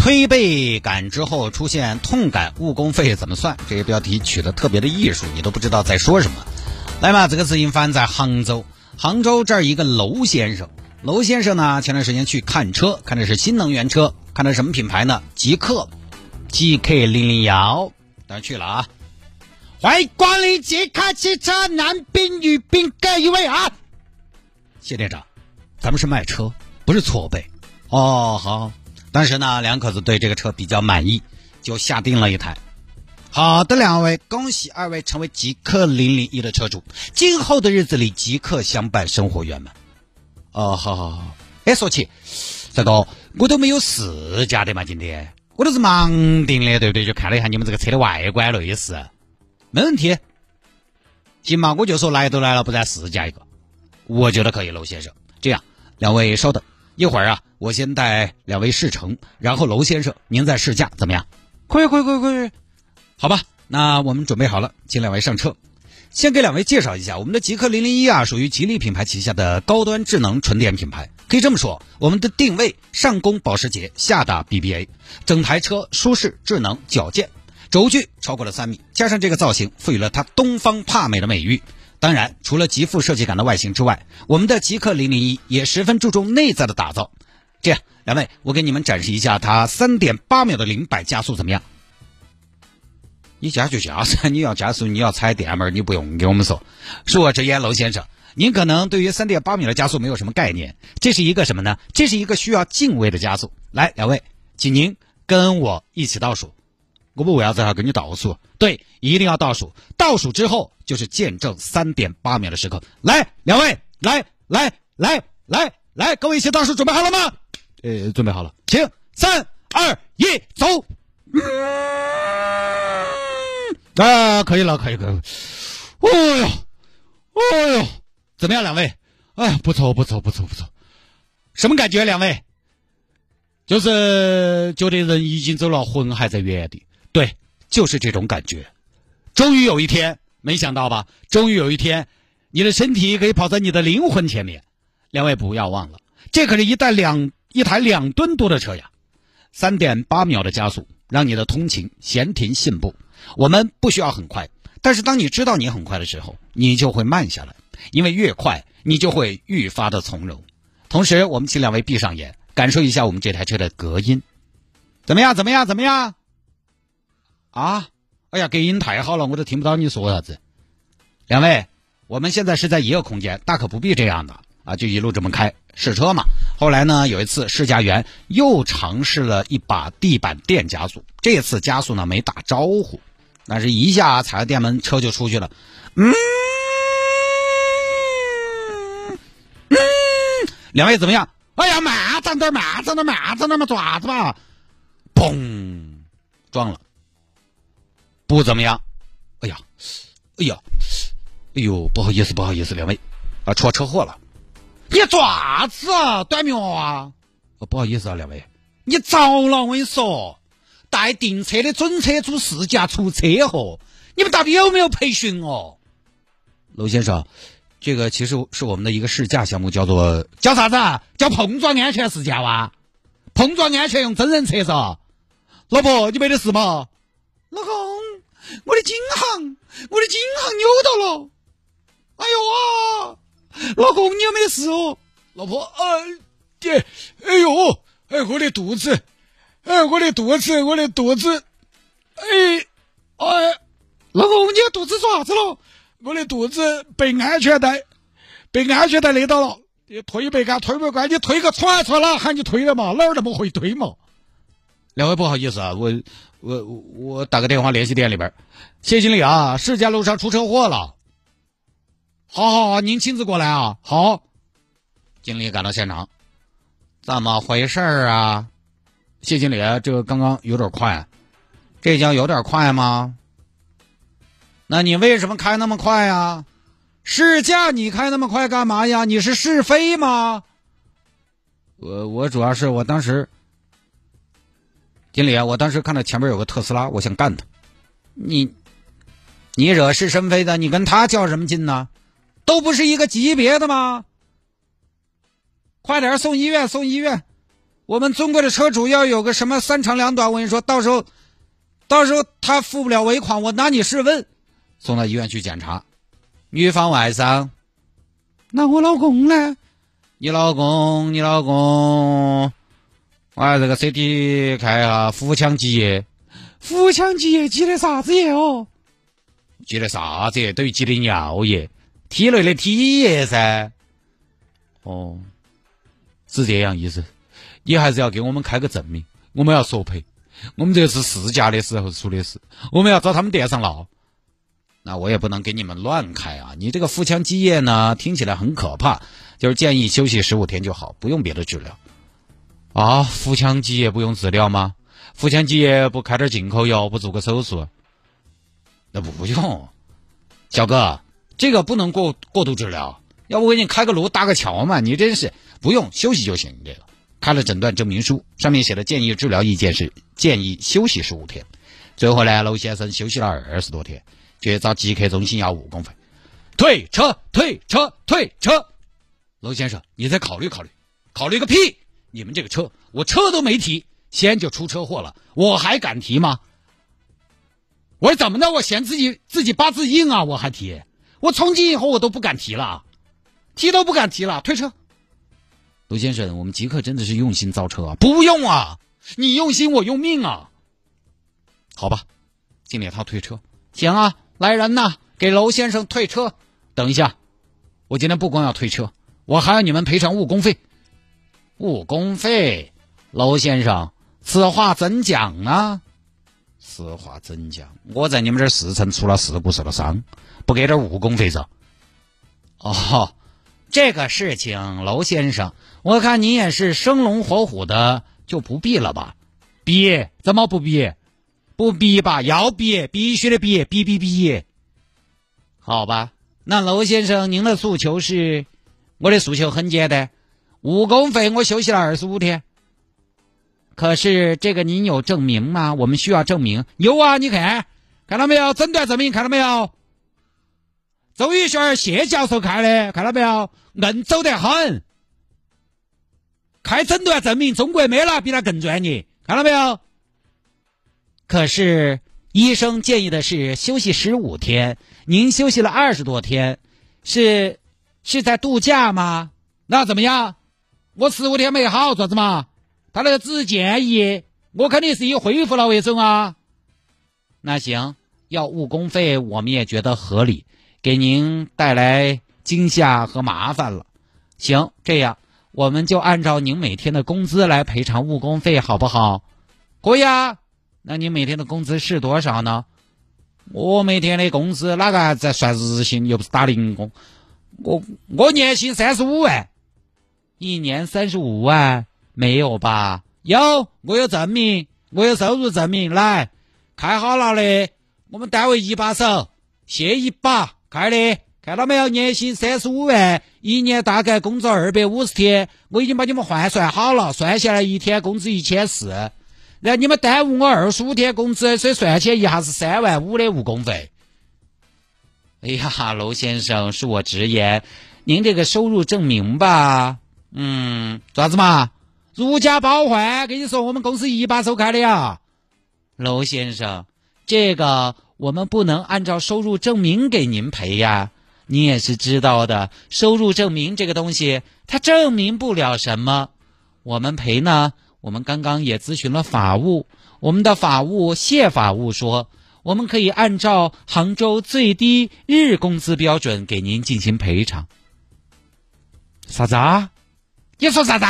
推背感之后出现痛感，误工费怎么算？这个标题取得特别的艺术，你都不知道在说什么。来嘛，这个事情发生在杭州，杭州这儿一个楼先生，楼先生呢前段时间去看车，看的是新能源车，看的什么品牌呢？极客，GK 零零幺，当然去了啊。欢迎光临极客汽车，男宾女宾各一位啊！谢店长，咱们是卖车，不是搓背。哦，好。当时呢，两口子对这个车比较满意，就下定了一台。好的，两位，恭喜二位成为极客零零一的车主，今后的日子里极客相伴，生活圆满。哦，好好好。哎，说起这个，我都没有试驾的嘛，今天我都是盲定的，对不对？就看了一下你们这个车的外观内饰，没问题。行嘛，我就说来都来了，不然试驾一个，我觉得可以，娄先生。这样，两位稍等。一会儿啊，我先带两位试乘，然后娄先生您再试驾，怎么样？可以，可以，可以，可以。好吧，那我们准备好了，请两位上车。先给两位介绍一下，我们的极客零零一啊，属于吉利品牌旗下的高端智能纯电品牌。可以这么说，我们的定位上攻保时捷，下打 BBA，整台车舒适、智能、矫健，轴距超过了三米，加上这个造型，赋予了它东方帕美的美誉。当然，除了极富设计感的外形之外，我们的极客零零一也十分注重内在的打造。这样，两位，我给你们展示一下它三点八秒的零百加速怎么样？你加就加噻，你要加速，你要踩电门，你不用给我们说。恕我直言，娄先生，您可能对于三点八秒的加速没有什么概念。这是一个什么呢？这是一个需要敬畏的加速。来，两位，请您跟我一起倒数。我们为啥子要跟你倒数？对，一定要倒数。倒数之后就是见证三点八秒的时刻。来，两位，来，来，来，来，来，各位一起倒数，准备好了吗？呃，准备好了，请三二一，走。啊，可以了，可以，可以。哦呦，哦呦，怎么样，两位？哎，不错，不错，不错，不错。什么感觉，两位？就是觉得人已经走了，魂还在原地。对，就是这种感觉。终于有一天，没想到吧？终于有一天，你的身体可以跑在你的灵魂前面。两位不要忘了，这可是一台两一台两吨多的车呀！三点八秒的加速，让你的通勤闲庭信步。我们不需要很快，但是当你知道你很快的时候，你就会慢下来，因为越快，你就会愈发的从容。同时，我们请两位闭上眼，感受一下我们这台车的隔音，怎么样？怎么样？怎么样？啊！哎呀，隔音太好了，我都听不到你说啥子。两位，我们现在是在一个空间，大可不必这样的啊，就一路这么开试车嘛。后来呢，有一次试驾员又尝试了一把地板电加速，这次加速呢没打招呼，但是一下踩了电门，车就出去了。嗯，两位怎么样？哎呀，慢着点，慢着点，慢着点嘛，做啥子嘛？嘣，撞了。不怎么样，哎呀，哎呀，哎呦，不好意思，不好意思，两位，啊，出车祸了，你爪子啊，短命啊，哦，不好意思啊，两位，你着了，我跟你说，带订车的准车主试驾出车祸，你们到底有没有培训哦？娄先生，这个其实是我们的一个试驾项目，叫做叫啥子啊？叫碰撞安全试驾哇？碰撞安全用真人测试？老婆，你没得事吗？老公。我的金行，我的金行扭到了！哎呦啊，老公，你有没事哦？老婆，哎，爹，哎呦，哎，我的肚子，哎，我的肚子，我的肚子，哎，哎，老公，你的肚子做啥子了？我的肚子被安全带，被安全带勒到了，你推背杆推不杆，你推个船船哪喊你推了嘛？哪儿那么会推嘛？两位不好意思啊，我。我我打个电话联系店里边，谢经理啊，试驾路上出车祸了。好好好，您亲自过来啊。好，经理赶到现场，怎么回事啊？谢经理，这个刚刚有点快，这叫有点快吗？那你为什么开那么快呀？试驾你开那么快干嘛呀？你是试飞吗？我我主要是我当时，经理啊，我当时看到前面有个特斯拉，我想干他。你你惹是生非的，你跟他较什么劲呢？都不是一个级别的吗？快点送医院，送医院！我们尊贵的车主要有个什么三长两短，我跟你说，到时候到时候他付不了尾款，我拿你试问。送到医院去检查，女方外伤。那我老公呢？你老公，你老公，我这个 CT 看一下，腹腔积液。腹腔积液积的啥子液哦？积的啥子液？等于积的尿液，体内的体液噻。哦，是这样意思。你还是要给我们开个证明，我们要索赔。我们这是试驾的时候出的事，我们要找他们店上闹。那我也不能给你们乱开啊！你这个腹腔积液呢，听起来很可怕，就是建议休息十五天就好，不用别的治疗。啊，腹腔积液不用治疗吗？腹腔积液不开点进口药，不做个手术？那不用，小哥，这个不能过过度治疗。要不给你开个颅搭个桥嘛？你真是不用休息就行。这个开了诊断证明书，上面写的建议治疗意见是建议休息十五天。最后呢，娄先生休息了二十多天。去找极客中心要误工费，退车，退车，退车。娄先生，你再考虑考虑，考虑个屁！你们这个车，我车都没提，先就出车祸了，我还敢提吗？我说怎么的？我嫌自己自己八字硬啊？我还提？我从今以后我都不敢提了，提都不敢提了，退车。卢先生，我们极客真的是用心造车啊，不用啊，你用心我用命啊。好吧，经理他退车，行啊。来人呐，给娄先生退车！等一下，我今天不光要退车，我还要你们赔偿误工费。误工费，娄先生，此话怎讲呢？此话怎讲？我在你们这儿试乘出了事故受了伤，不给点误工费着？哦，这个事情，娄先生，我看你也是生龙活虎的，就不必了吧？必？怎么不必？不逼吧？要逼，必须得逼，逼逼逼！好吧，那娄先生，您的诉求是？我的诉求很简单，误工费我休息了二十五天。可是这个您有证明吗？我们需要证明。有啊，你看，看到没有？诊断证明看到没有？周宇轩谢教授开的，看到没有？硬走得很。开诊断证明，中国没了比他更专业，看到没有？可是医生建议的是休息十五天，您休息了二十多天，是是在度假吗？那怎么样？我十五天没好，做子嘛？他那个只是建议，我肯定是以恢复了为准啊。那行，要误工费，我们也觉得合理，给您带来惊吓和麻烦了。行，这样我们就按照您每天的工资来赔偿误工费，好不好？可以啊。那你每天的工资是多少呢？我每天的工资哪个还在算日薪，又不是打零工。我我年薪三十五万，一年三十五万没有吧？有，我有证明，我有收入证明。来，开好了的，我们单位一把手，谢一把开的，看到没有？年薪三十五万，一年大概工作二百五十天，我已经把你们换算好了，算下来一天工资一千四。然后你们耽误我二十五天工资，所以算起来一下是三万五的误工费。哎呀，娄先生，恕我直言，您这个收入证明吧，嗯，咋子嘛？如假包换，跟你说，我们公司一把手开的呀。娄先生，这个我们不能按照收入证明给您赔呀。你也是知道的，收入证明这个东西，它证明不了什么，我们赔呢。我们刚刚也咨询了法务，我们的法务谢法务说，我们可以按照杭州最低日工资标准给您进行赔偿。啥子？啊？你说啥子？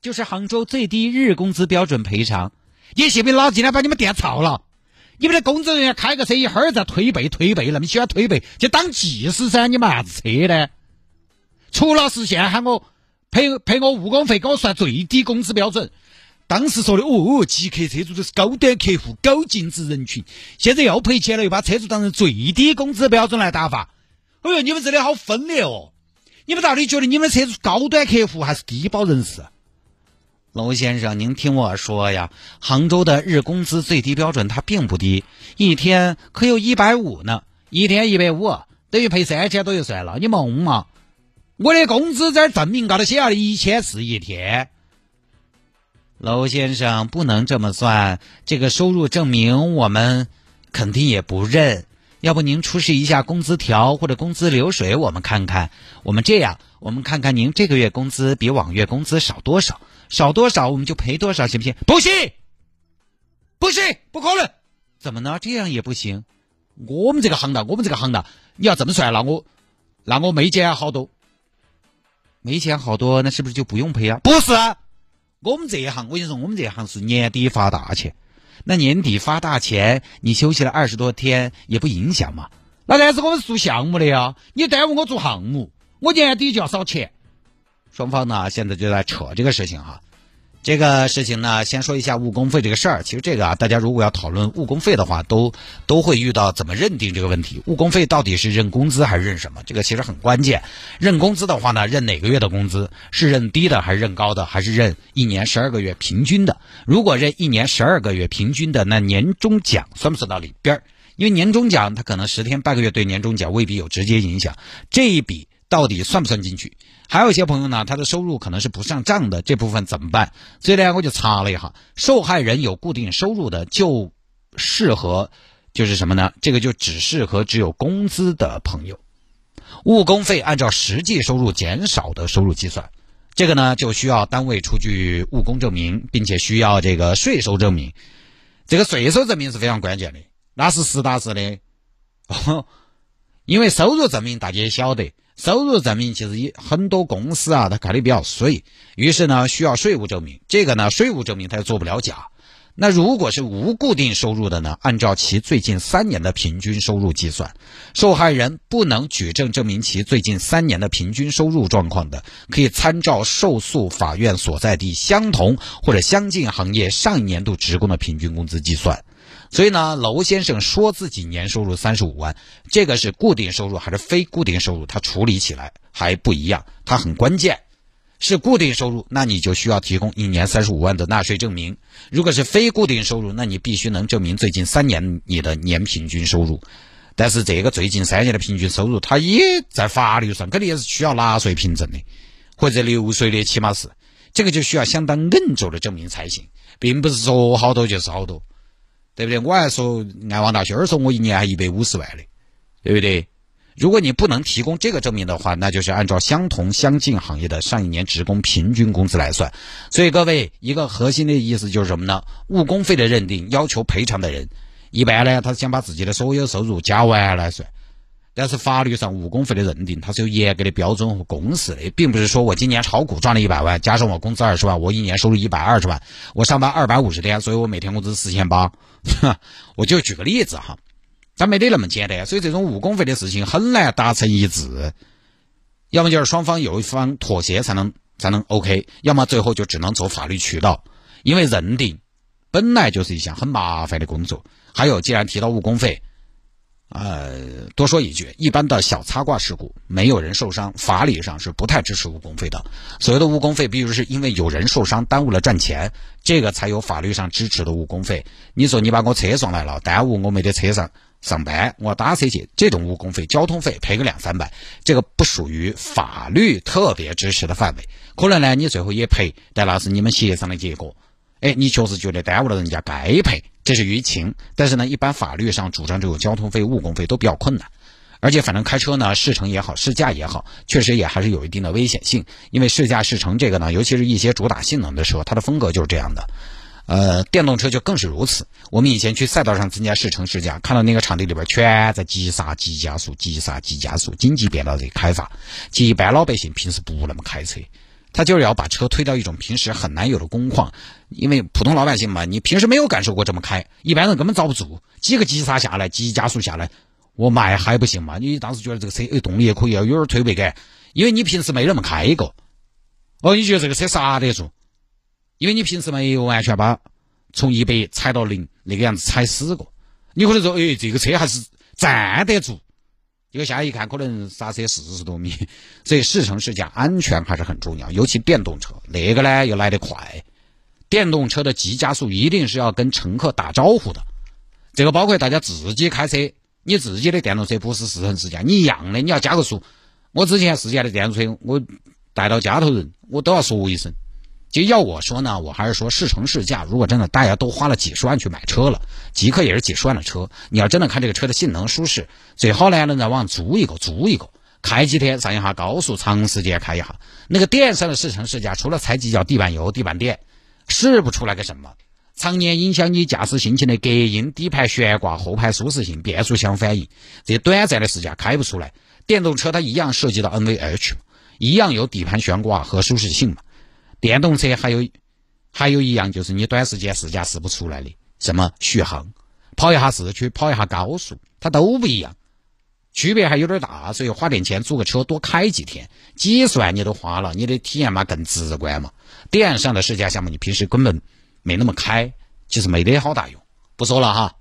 就是杭州最低日工资标准赔偿。你信不信老子今天把你们店操了？你们的工作人员开个车一会儿在推背推背，那么喜欢推背，就当技师噻？你买啥子车呢？除了实现在喊我。赔赔我误工费，给我算最低工资标准，当时说的哦，极客车主都是高端客户、高净值人群，现在又赔钱了，又把车主当成最低工资标准来打发。哎呦，你们真的好分裂哦！你们到底觉得你们的车主高端客户还是低保人士？娄先生，您听我说呀，杭州的日工资最低标准它并不低，一天可有一百五呢，一天一百五，等于赔三千多就算了，你蒙嘛？我的工资在证明高头写了一千四一天。娄先生不能这么算，这个收入证明我们肯定也不认。要不您出示一下工资条或者工资流水，我们看看。我们这样，我们看看您这个月工资比往月工资少多少，少多少我们就赔多少，行不行？不行，不行，不可能！怎么呢？这样也不行。我们这个行当，我们这个行当，你要这么算，那我那我没减好多，没减好多，那是不是就不用赔啊？不是。我们这一行，我跟你说，我们这一行是年底发大钱。那年底发大钱，你休息了二十多天也不影响嘛？那但是我们是做项目的呀，你耽误我做项目，我年底就要少钱。双方呢，现在就在扯这个事情哈。这个事情呢，先说一下误工费这个事儿。其实这个啊，大家如果要讨论误工费的话，都都会遇到怎么认定这个问题。误工费到底是认工资还是认什么？这个其实很关键。认工资的话呢，认哪个月的工资？是认低的还是认高的？还是认一年十二个月平均的？如果认一年十二个月平均的，那年终奖算不算到里边儿？因为年终奖它可能十天半个月对年终奖未必有直接影响，这一笔到底算不算进去？还有一些朋友呢，他的收入可能是不上账的，这部分怎么办？所以呢，我就查了一下，受害人有固定收入的就适合，就是什么呢？这个就只适合只有工资的朋友。误工费按照实际收入减少的收入计算，这个呢就需要单位出具误工证明，并且需要这个税收证明。这个税收证明是非常关键的，那是实打实的。哦 因为收入证明大家也晓得。收入证明其实也很多公司啊，他开的比较水，于是呢需要税务证明。这个呢，税务证明他又做不了假。那如果是无固定收入的呢，按照其最近三年的平均收入计算，受害人不能举证证明其最近三年的平均收入状况的，可以参照受诉法院所在地相同或者相近行业上一年度职工的平均工资计算。所以呢，娄先生说自己年收入三十五万，这个是固定收入还是非固定收入？他处理起来还不一样，他很关键。是固定收入，那你就需要提供一年三十五万的纳税证明；如果是非固定收入，那你必须能证明最近三年你的年平均收入。但是这个最近三年的平均收入，它也在法律上肯定也是需要纳税凭证的，或者流税的，起码是这个就需要相当硬着的证明才行，并不是说好多就是好多。对不对？我还说安王大轩儿说我一年还一百五十万的，对不对？如果你不能提供这个证明的话，那就是按照相同相近行业的上一年职工平均工资来算。所以各位，一个核心的意思就是什么呢？误工费的认定要求赔偿的人，一般呢，他想把自己的所有收入加完来算。但是法律上误工费的认定，它是有严格的标准和公式的，并不是说我今年炒股赚了一百万，加上我工资二十万，我一年收入一百二十万。我上班二百五十天，所以我每天工资四千八。我就举个例子哈，它没得那么简单。所以这种误工费的事情很难达成一致，要么就是双方有一方妥协才能才能 OK，要么最后就只能走法律渠道，因为认定本来就是一项很麻烦的工作。还有，既然提到误工费。呃，多说一句，一般的小擦挂事故，没有人受伤，法理上是不太支持误工费的。所谓的误工费，比如是因为有人受伤耽误了赚钱，这个才有法律上支持的误工费。你说你把我车送来了，耽误我没得车上上班，我打车去，这种误工费、交通费赔个两三百，这个不属于法律特别支持的范围。可能呢，你最后也赔，但那是你们协商的结果。哎，你确实觉得耽误了人家该赔。这是舆情，但是呢，一般法律上主张这种交通费、误工费都比较困难，而且反正开车呢，试乘也好，试驾也好，确实也还是有一定的危险性。因为试驾试乘这个呢，尤其是一些主打性能的车，它的风格就是这样的。呃，电动车就更是如此。我们以前去赛道上参加试乘试驾，看到那个场地里边全在急刹、急加速、急刹、急加速，紧急变道这开法。其实一般老百姓平时不那么开车。他就是要把车推到一种平时很难有的工况，因为普通老百姓嘛，你平时没有感受过这么开，一般人根本遭不住。几个急刹下来，急加速下来，我卖还不行嘛？你当时觉得这个车哎动力也可以，有点推背感，因为你平时没那么开过。哦，你觉得这个车刹得住？因为你平时没有完全把从一百踩到零那个样子踩死过，你可能说，哎，这个车还是站得住。结果下来一看，可能刹车四十多米。所以试乘试驾安全还是很重要，尤其电动车那个呢又来得快。电动车的急加速一定是要跟乘客打招呼的，这个包括大家自己开车，你自己的电动车不是试乘试驾，你一样的，你要加个速。我之前试驾的电动车，我带到家头人，我都要说一声。就要我说呢，我还是说试乘试驾。如果真的大家都花了几十万去买车了，极客也是几十万的车，你要真的看这个车的性能舒适，最好呢能在网上租一个，租一个，开几天上一下高速，长时间开一下。那个电商的试乘试驾，除了踩几脚地板油、地板垫。试不出来个什么，常年影响你驾驶心情的隔音、底盘悬挂、后排舒适性、变速箱反应，这短暂的试驾开不出来。电动车它一样涉及到 NVH，一样有底盘悬挂和舒适性嘛。电动车还有还有一样就是你短时间试驾试不出来的，什么续航，跑一下市区，跑一下高速，它都不一样，区别还有点大。所以花点钱租个车多开几天，几十万你都花了，你的体验嘛更直观嘛。电上的试驾项目，你平时根本没那么开，其实没得好大用。不说了哈。